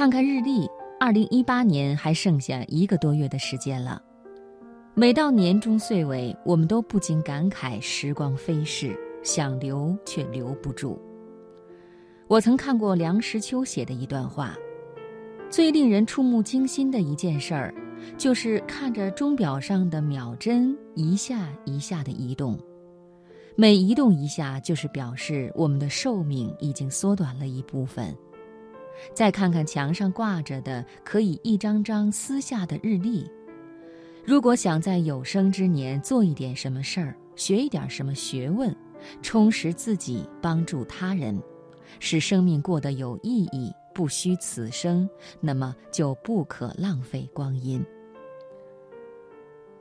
看看日历，二零一八年还剩下一个多月的时间了。每到年终岁尾，我们都不禁感慨时光飞逝，想留却留不住。我曾看过梁实秋写的一段话，最令人触目惊心的一件事儿，就是看着钟表上的秒针一下一下的移动，每移动一下，就是表示我们的寿命已经缩短了一部分。再看看墙上挂着的可以一张张撕下的日历，如果想在有生之年做一点什么事儿，学一点什么学问，充实自己，帮助他人，使生命过得有意义，不虚此生，那么就不可浪费光阴。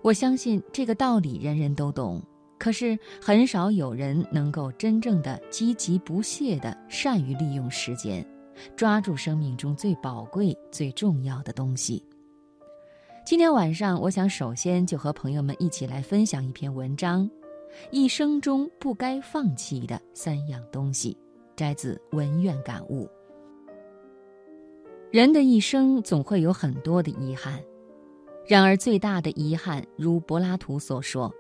我相信这个道理人人都懂，可是很少有人能够真正的积极不懈的善于利用时间。抓住生命中最宝贵、最重要的东西。今天晚上，我想首先就和朋友们一起来分享一篇文章：一生中不该放弃的三样东西，摘自《文苑感悟》。人的一生总会有很多的遗憾，然而最大的遗憾，如柏拉图所说，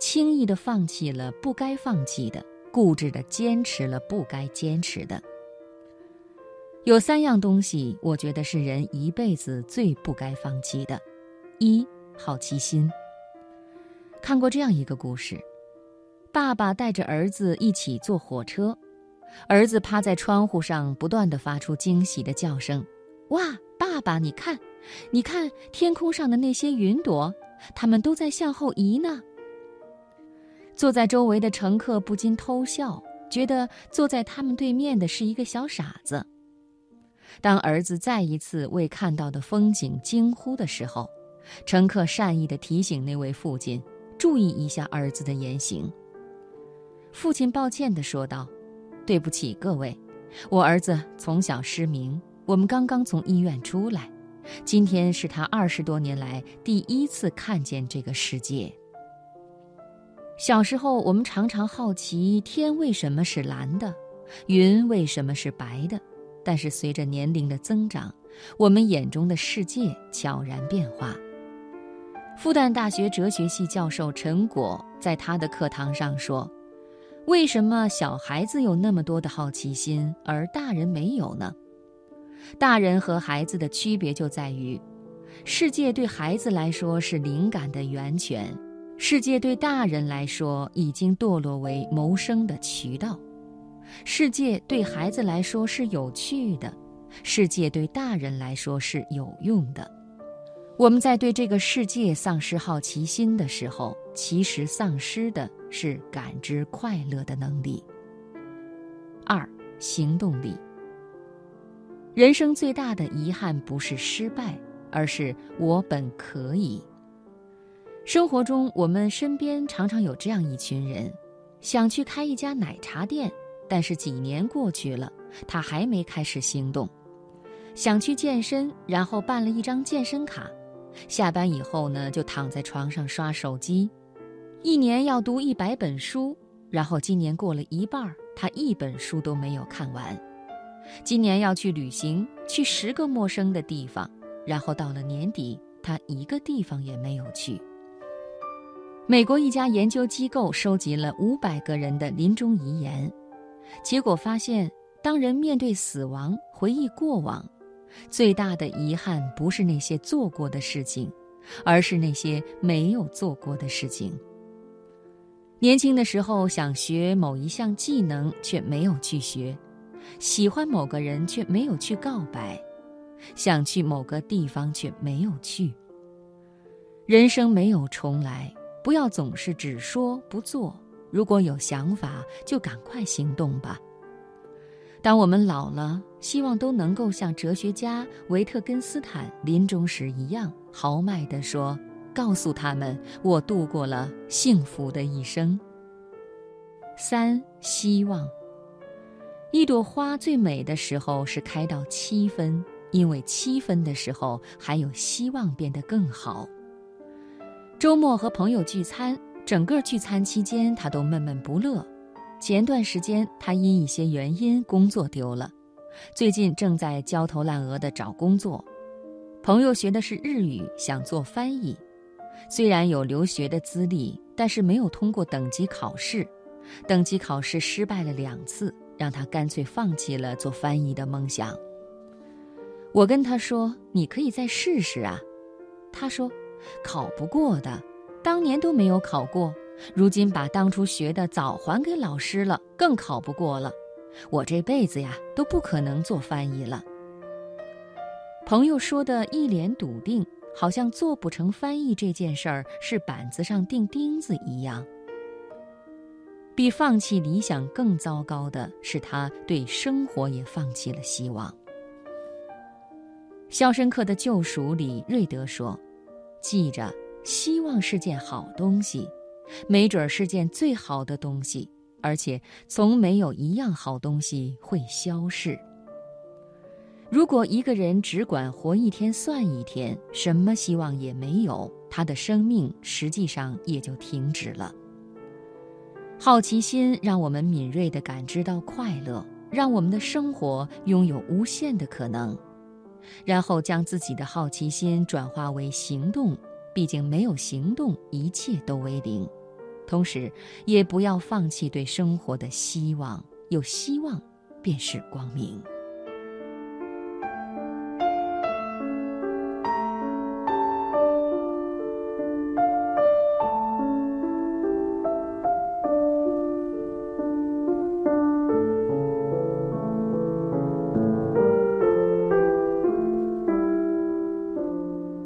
轻易的放弃了不该放弃的，固执的坚持了不该坚持的。有三样东西，我觉得是人一辈子最不该放弃的：一、好奇心。看过这样一个故事，爸爸带着儿子一起坐火车，儿子趴在窗户上，不断地发出惊喜的叫声：“哇，爸爸，你看，你看天空上的那些云朵，它们都在向后移呢。”坐在周围的乘客不禁偷笑，觉得坐在他们对面的是一个小傻子。当儿子再一次为看到的风景惊呼的时候，乘客善意地提醒那位父亲注意一下儿子的言行。父亲抱歉地说道：“对不起各位，我儿子从小失明，我们刚刚从医院出来，今天是他二十多年来第一次看见这个世界。小时候，我们常常好奇天为什么是蓝的，云为什么是白的。”但是随着年龄的增长，我们眼中的世界悄然变化。复旦大学哲学系教授陈果在他的课堂上说：“为什么小孩子有那么多的好奇心，而大人没有呢？大人和孩子的区别就在于，世界对孩子来说是灵感的源泉，世界对大人来说已经堕落为谋生的渠道。”世界对孩子来说是有趣的，世界对大人来说是有用的。我们在对这个世界丧失好奇心的时候，其实丧失的是感知快乐的能力。二、行动力。人生最大的遗憾不是失败，而是我本可以。生活中，我们身边常常有这样一群人，想去开一家奶茶店。但是几年过去了，他还没开始行动。想去健身，然后办了一张健身卡，下班以后呢，就躺在床上刷手机。一年要读一百本书，然后今年过了一半，他一本书都没有看完。今年要去旅行，去十个陌生的地方，然后到了年底，他一个地方也没有去。美国一家研究机构收集了五百个人的临终遗言。结果发现，当人面对死亡，回忆过往，最大的遗憾不是那些做过的事情，而是那些没有做过的事情。年轻的时候想学某一项技能，却没有去学；喜欢某个人，却没有去告白；想去某个地方，却没有去。人生没有重来，不要总是只说不做。如果有想法，就赶快行动吧。当我们老了，希望都能够像哲学家维特根斯坦临终时一样豪迈地说：“告诉他们，我度过了幸福的一生。”三希望，一朵花最美的时候是开到七分，因为七分的时候还有希望变得更好。周末和朋友聚餐。整个聚餐期间，他都闷闷不乐。前段时间，他因一些原因工作丢了，最近正在焦头烂额地找工作。朋友学的是日语，想做翻译，虽然有留学的资历，但是没有通过等级考试，等级考试失败了两次，让他干脆放弃了做翻译的梦想。我跟他说：“你可以再试试啊。”他说：“考不过的，当年都没有考过，如今把当初学的早还给老师了，更考不过了。我这辈子呀都不可能做翻译了。”朋友说的一脸笃定，好像做不成翻译这件事儿是板子上钉钉子一样。比放弃理想更糟糕的是，他对生活也放弃了希望。《肖申克的救赎》里，瑞德说：“记着，希望是件好东西，没准儿是件最好的东西，而且从没有一样好东西会消逝。如果一个人只管活一天算一天，什么希望也没有，他的生命实际上也就停止了。好奇心让我们敏锐地感知到快乐，让我们的生活拥有无限的可能。”然后将自己的好奇心转化为行动，毕竟没有行动，一切都为零。同时，也不要放弃对生活的希望，有希望，便是光明。